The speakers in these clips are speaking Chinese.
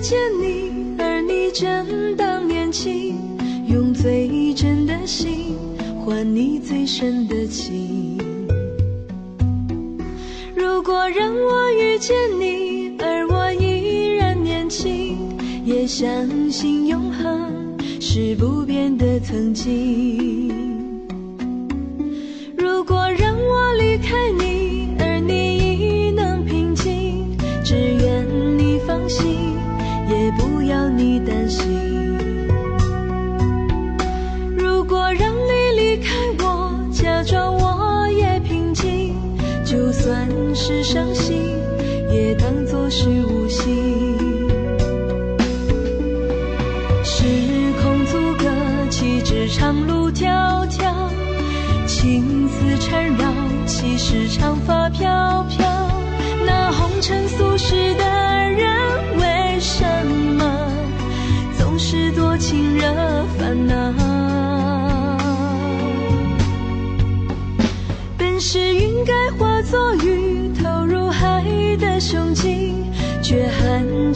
见你，而你正当年轻，用最真的心换你最深的情。如果让我遇见你，而我依然年轻，也相信永恒是不变的曾经。是伤心，也当作是无心。时空阻隔，岂止长路迢迢，情丝缠绕，岂是长发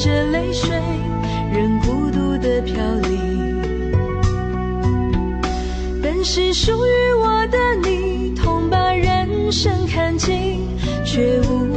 着泪水，任孤独的飘零。本是属于我的你，同把人生看尽，却无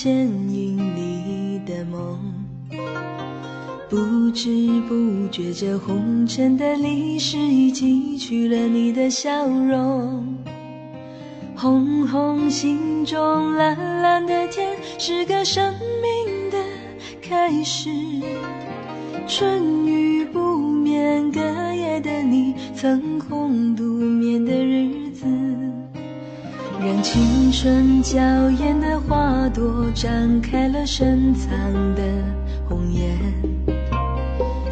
牵引你的梦。不知不觉，这红尘的历史已记取了你的笑容。红红心中蓝蓝的天，是个生命的开始。春雨不眠，隔夜的你，曾空独眠的日。让青春娇艳的花朵展开了深藏的红颜，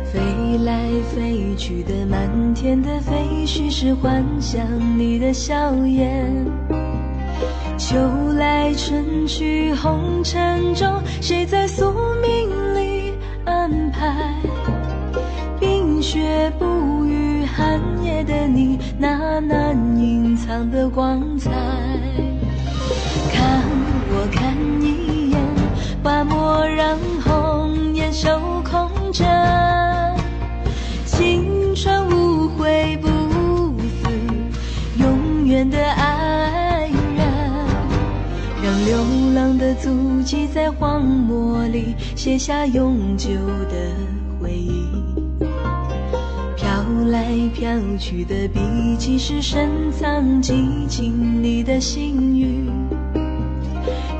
飞来飞去的满天的飞絮是幻想你的笑颜。秋来春去红尘中，谁在宿命里安排？冰雪不寒夜的你那难隐藏的光彩。看我看一眼，把蓦然红颜守空枕，青春无悔不死，永远的爱人，让流浪的足迹在荒漠里写下永久的回忆。飘来飘去的笔迹，是深藏激情里的心语。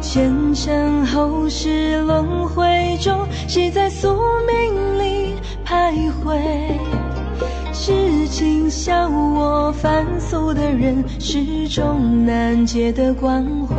前尘后世轮回中，谁在宿命里徘徊？痴情笑我凡俗的人，始终难解的关怀。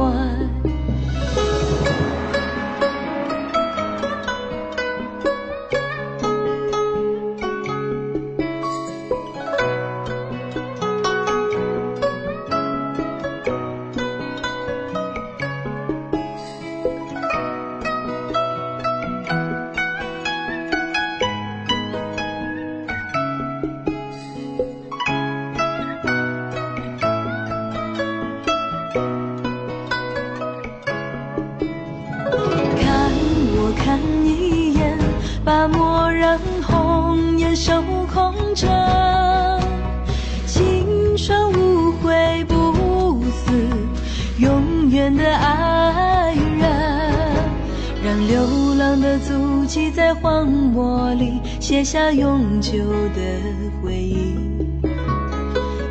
下永久的回忆，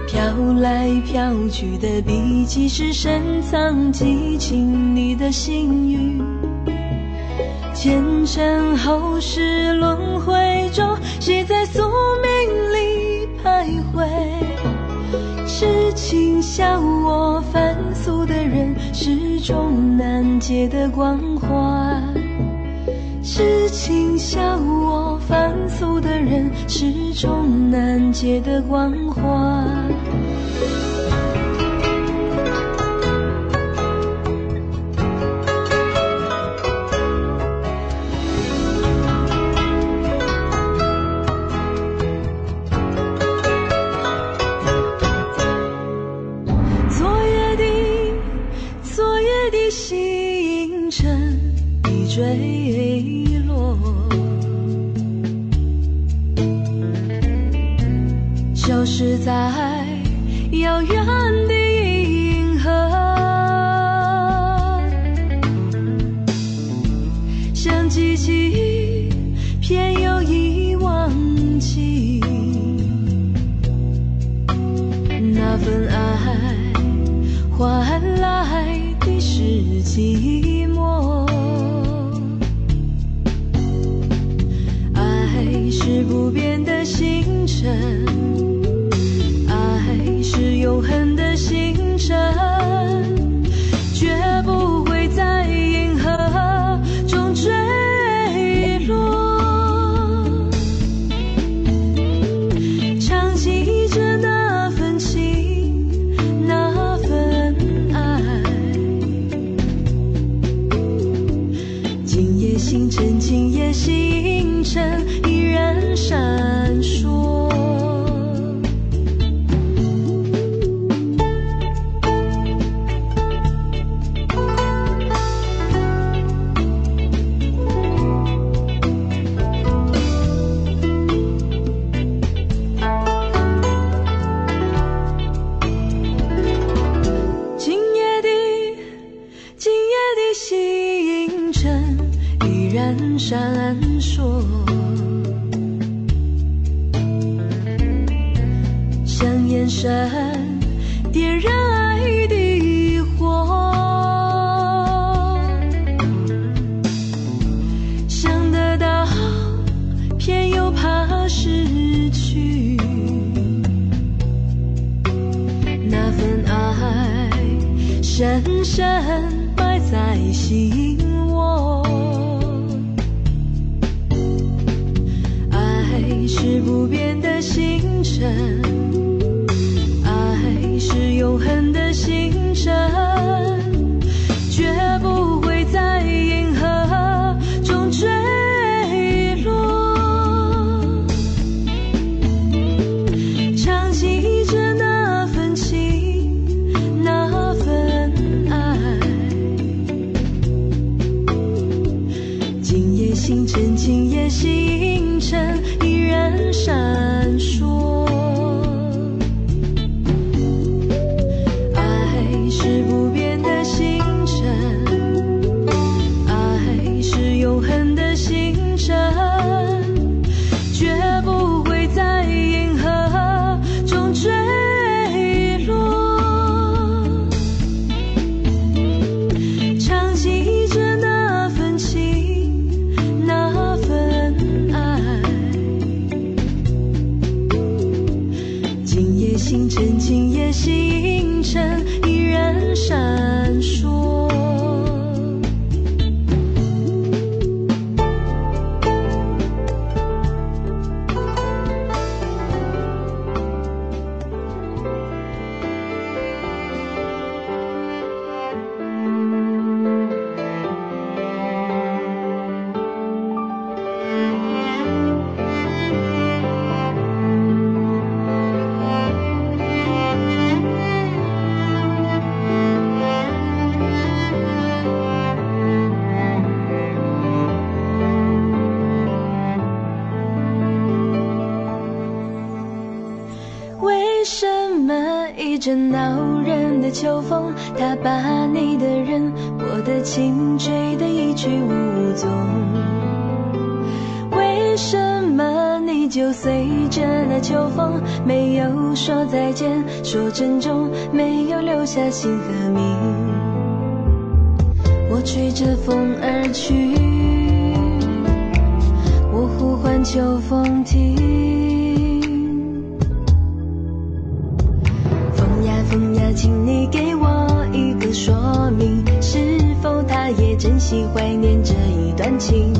飘来飘去的笔迹是深藏激情你的心语。前尘后世轮回中，谁在宿命里徘徊？痴情笑我凡俗的人，始终难解的关怀。终难解的关怀。昨夜的，昨夜的星辰已坠。珍重，没有留下姓和名？我吹着风而去，我呼唤秋风停。风呀风呀请你给我一个说明，是否他也珍惜怀念这一段情？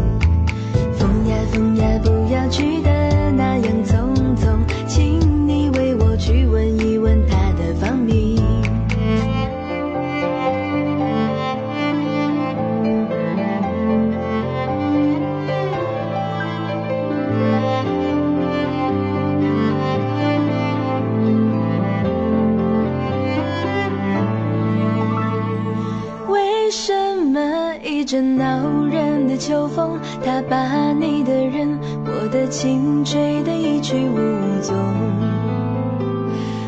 什么一阵恼人的秋风，它把你的人，我的情吹得一去无踪。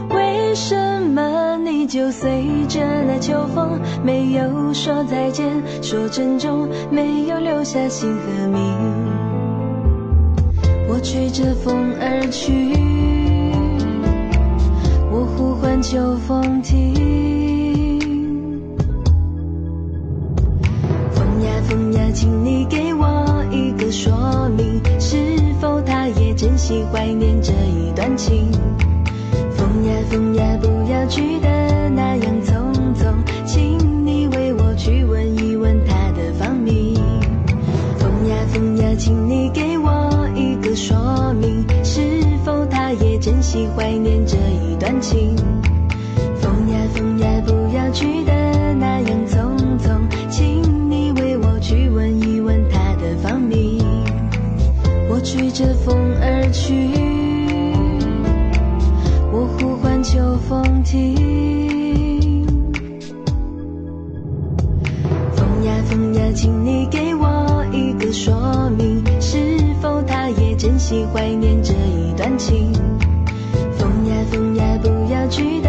为什么你就随着那秋风，没有说再见，说珍重，没有留下姓和名？我吹着风而去，我呼唤秋风停。请你给我一个说明，是否他也珍惜怀念这一段情？风呀风呀，不要去的那样匆匆，请你为我去问一问他的芳名。风呀风呀，请你给我一个说明，是否他也珍惜怀念这一段情？风呀风呀，不要去的那样我吹着风而去，我呼唤秋风停。风呀风呀，请你给我一个说明，是否他也珍惜怀念这一段情？风呀风呀，不要去的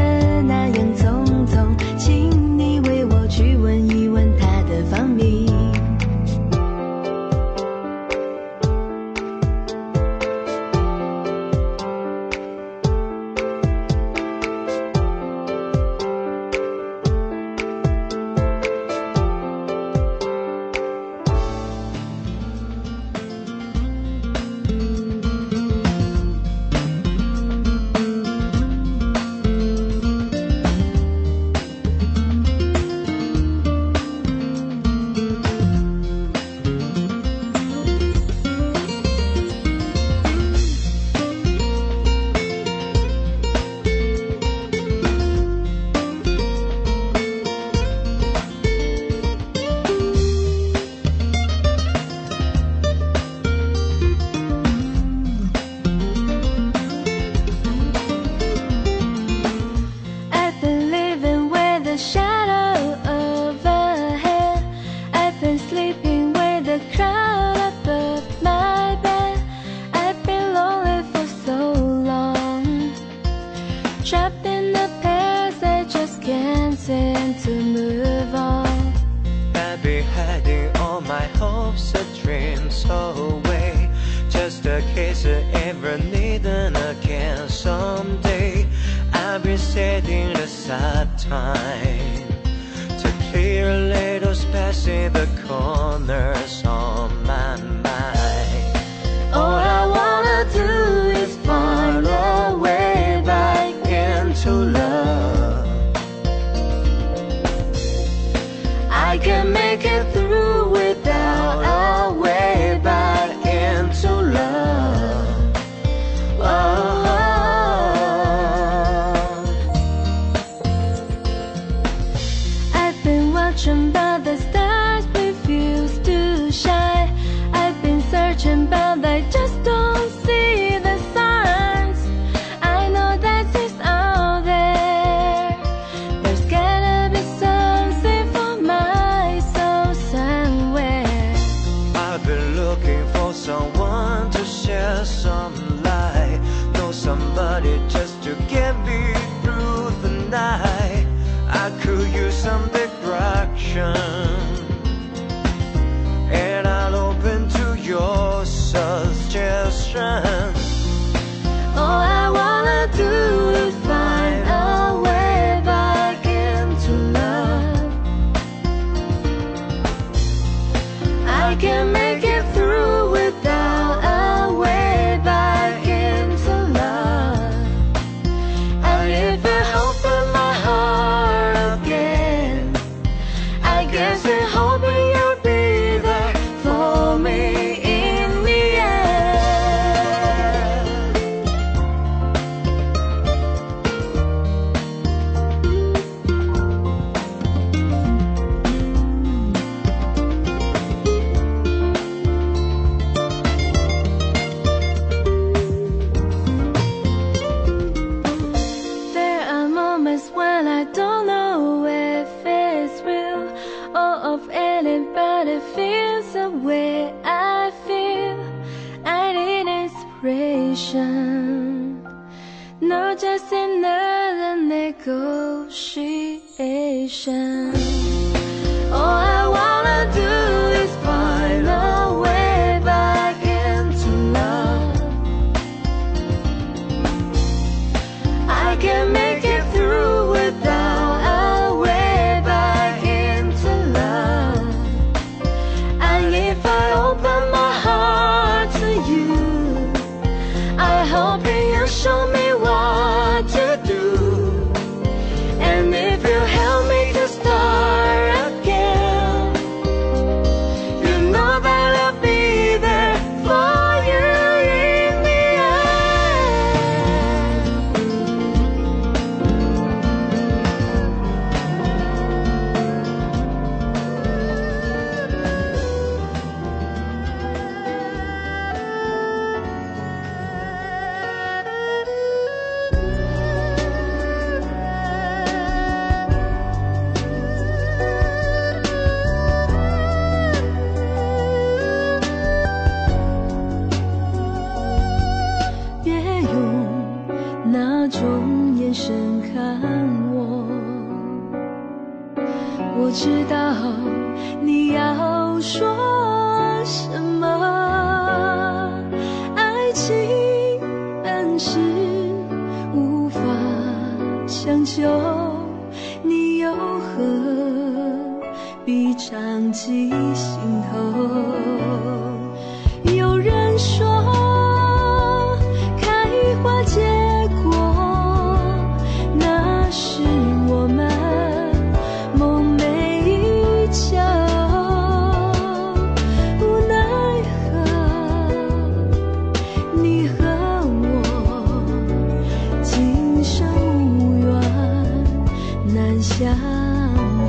look at me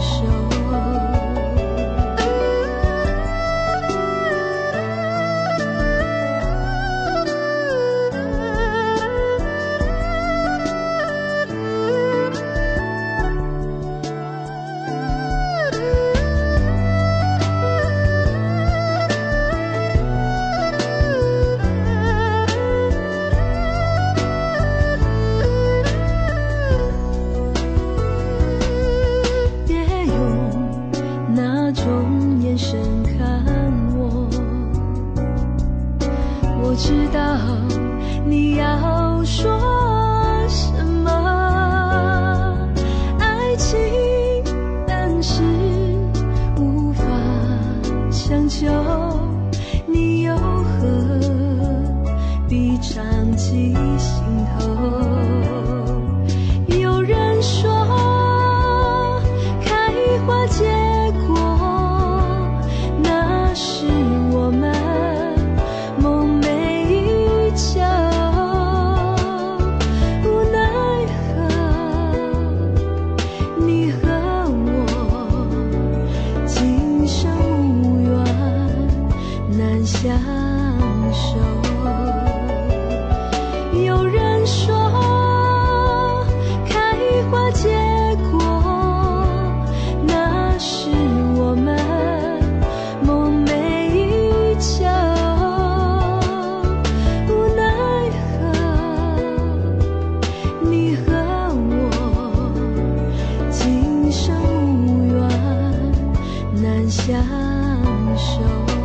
手。手。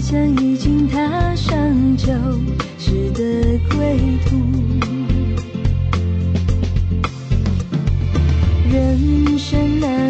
将已经踏上旧时的归途。人生难。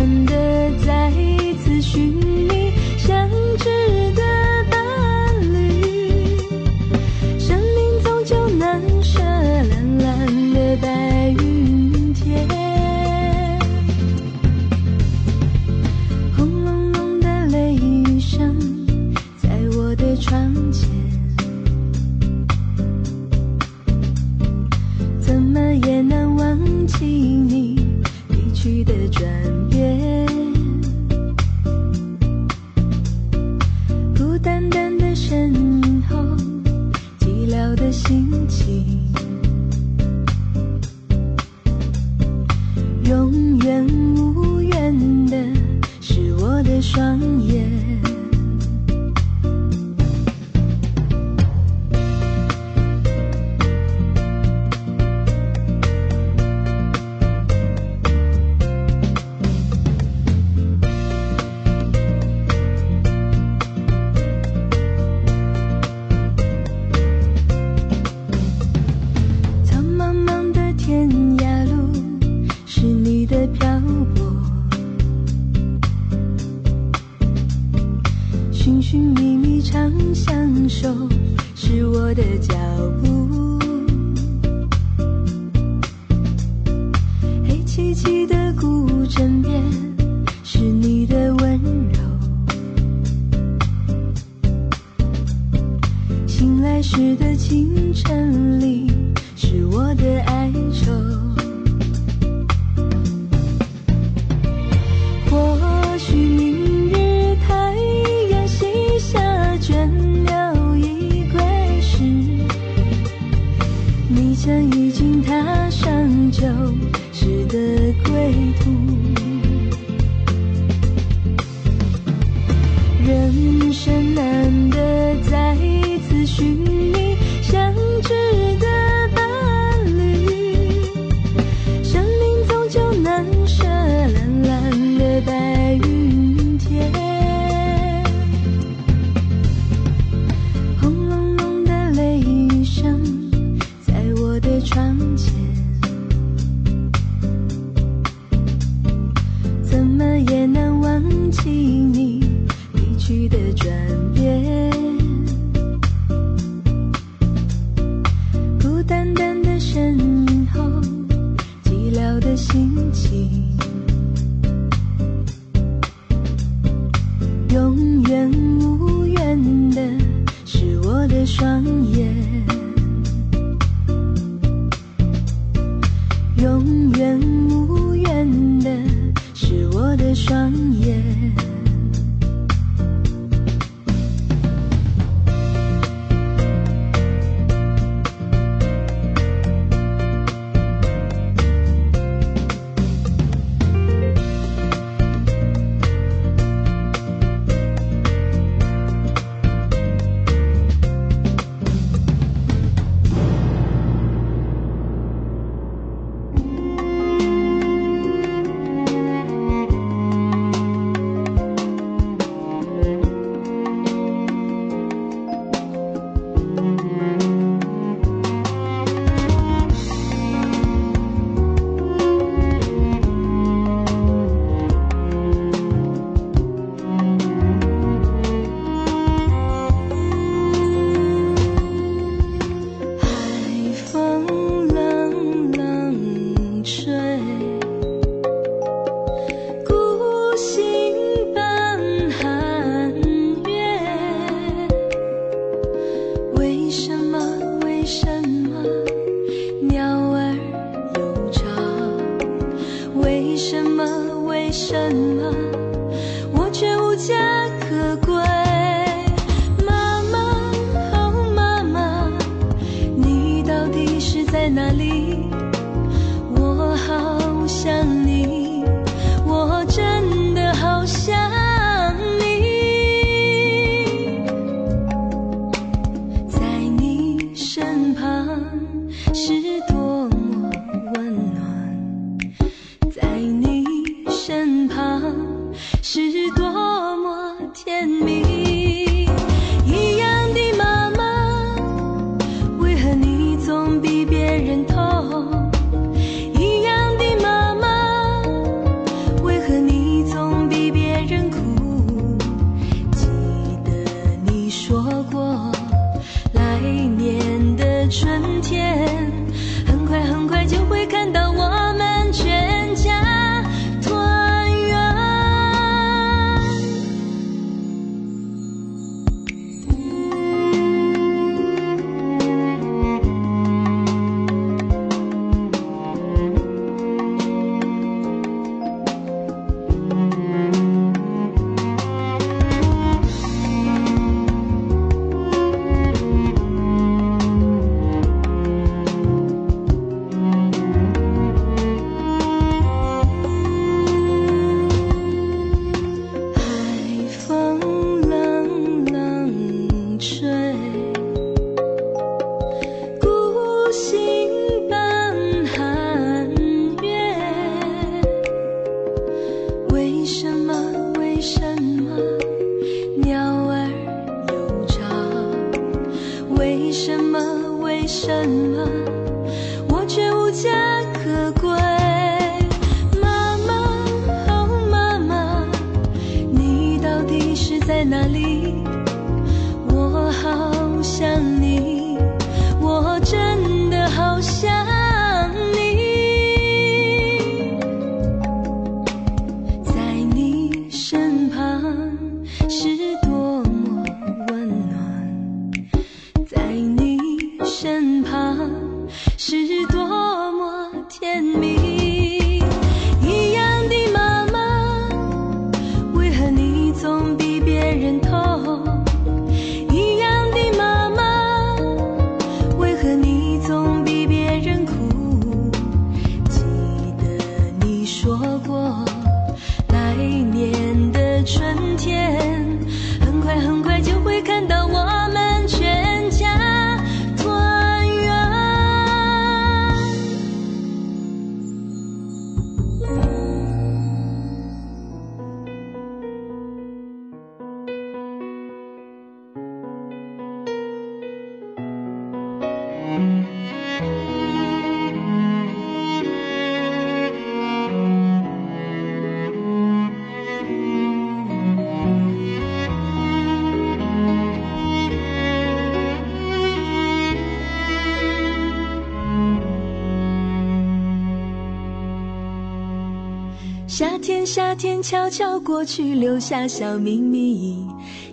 夏天，悄悄过去，留下小秘密。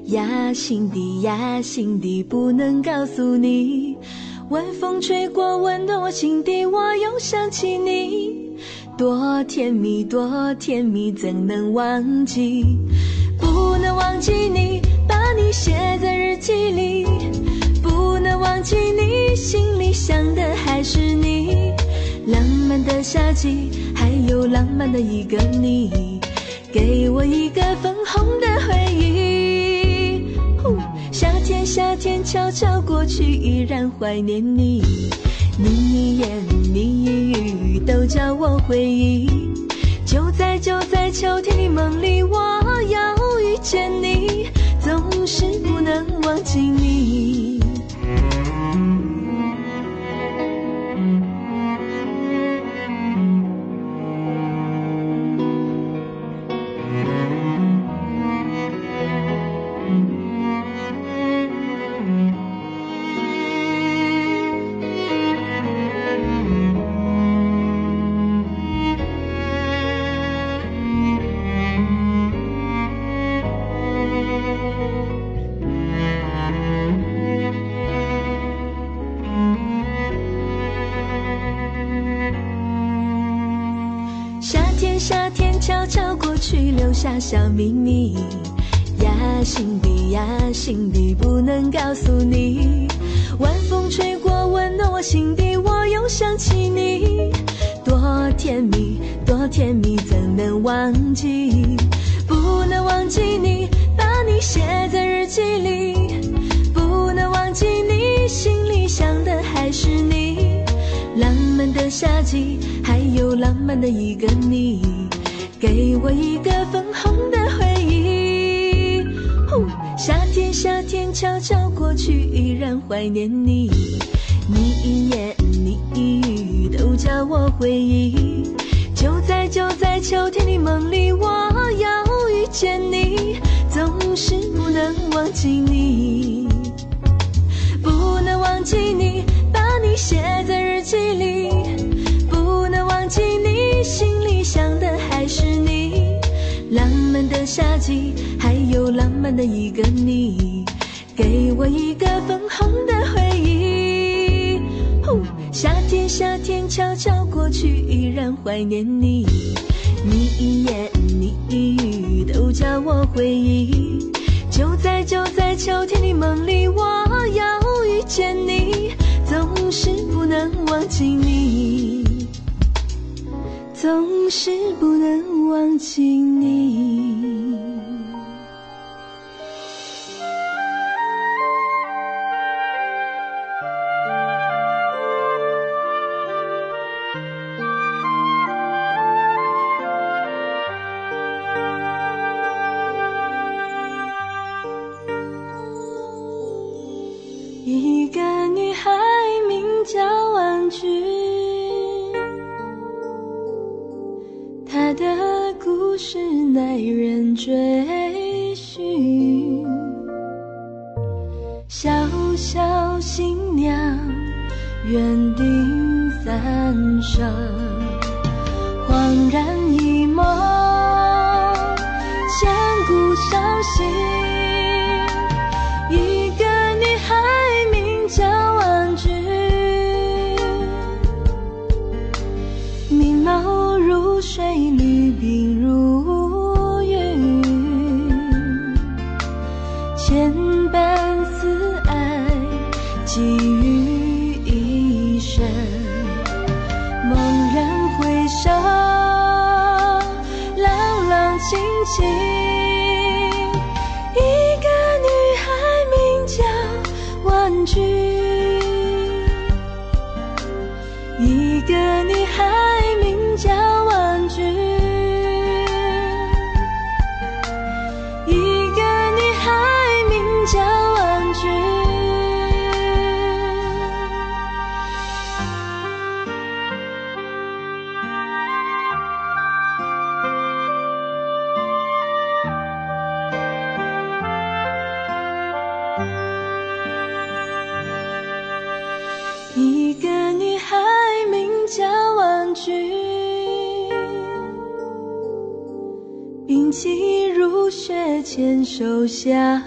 呀，心底呀，心底不能告诉你。晚风吹过，温暖我心底，我又想起你。多甜蜜，多甜蜜，怎能忘记？不能忘记你，把你写在日记里。不能忘记你，心里想的还是你。浪漫的夏季，还有浪漫的一个你，给我一个粉红的回忆。夏天，夏天悄悄过去，依然怀念你。你一言，你一语，都叫我回忆。就在就在秋天的梦里，我要遇见你，总是不能忘记你。小秘密呀，心底呀，心底不能告诉你。晚风吹过，温暖我心底，我又想起你。多甜蜜，多甜蜜，怎能忘记？不能忘记你，把你写在日记里。不能忘记你，心里想的还是你。浪漫的夏季，还有浪漫的一个你。给我一个悄悄过去，依然怀念你。你一言，你一语，都叫我回忆。就在就在秋天的梦里，我要遇见你，总是不能忘记你，不能忘记你，把你写在日记里，不能忘记你，心里想的还是你。浪漫的夏季，还有浪漫的一个，我一个粉红的回忆。夏天，夏天悄悄过去，依然怀念你。你一言，你一语，都叫我回忆。就在就在秋天的梦里，我要遇见你，总是不能忘记你。总是不能忘记你。牵手相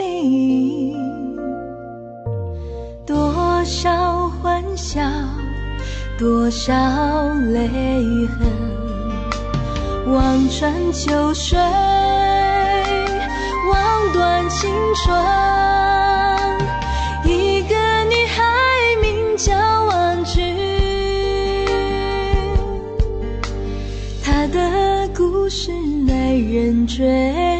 离多少欢笑多少泪痕望穿秋水望断青春一个女孩名叫婉君。她的故事耐人追。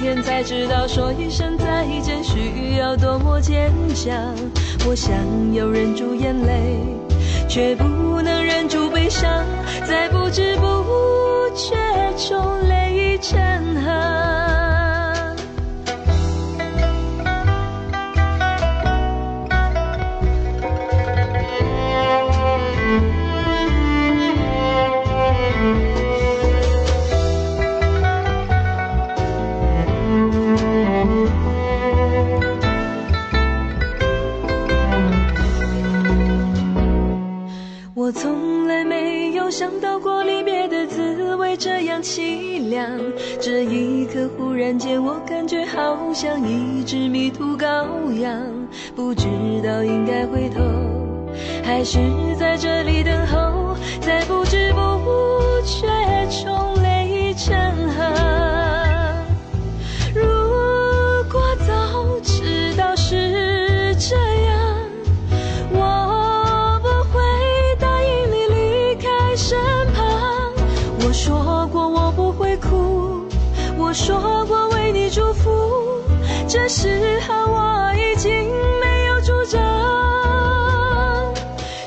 天才知道说一声再见需要多么坚强。我想要忍住眼泪，却不能忍住悲伤，在不知不觉中泪已成河。这一刻忽然间，我感觉好像一只迷途羔羊，不知道应该回头，还是在这里等候，在不知不觉中我说过为你祝福，这时候我已经没有主张。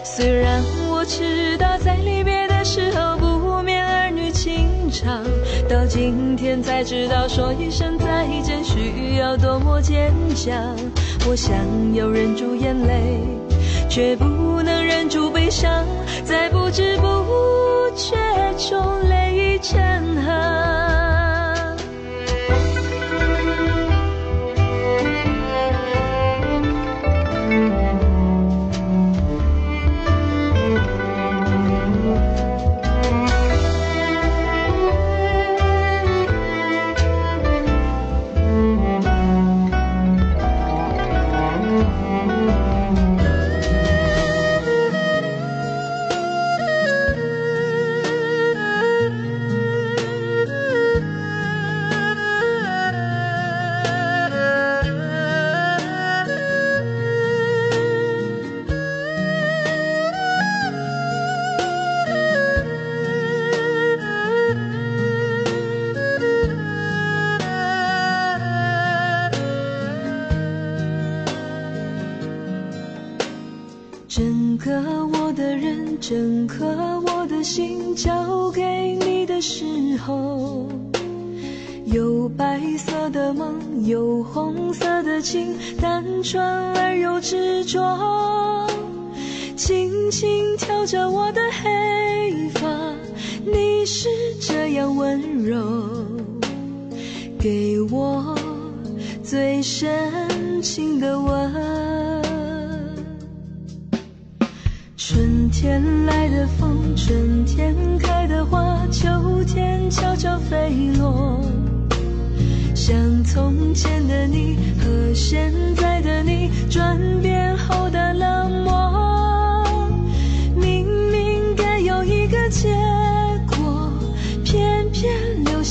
虽然我知道在离别的时候不免儿女情长，到今天才知道说一声再见需要多么坚强。我想要忍住眼泪，却不能忍住悲伤，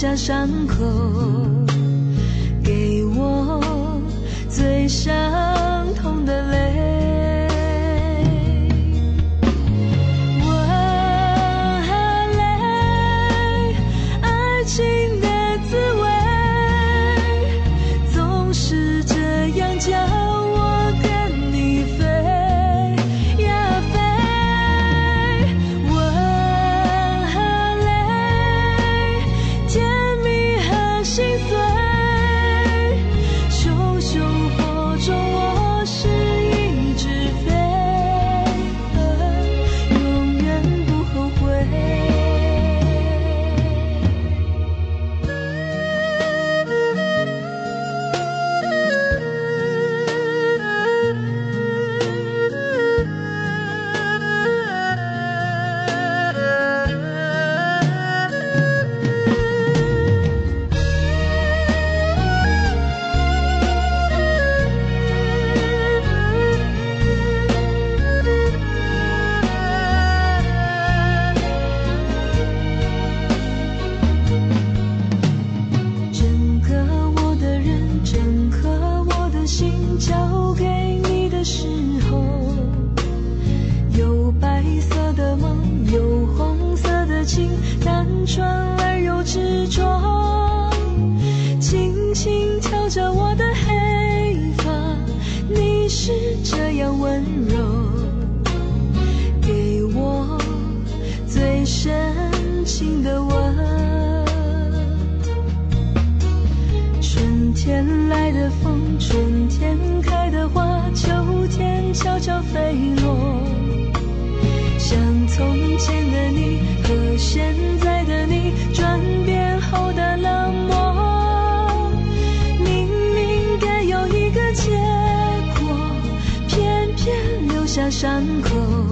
下伤口，给我最伤前来的风，春天开的花，秋天悄悄飞落。像从前的你和现在的你，转变后的冷漠。明明该有一个结果，偏偏留下伤口。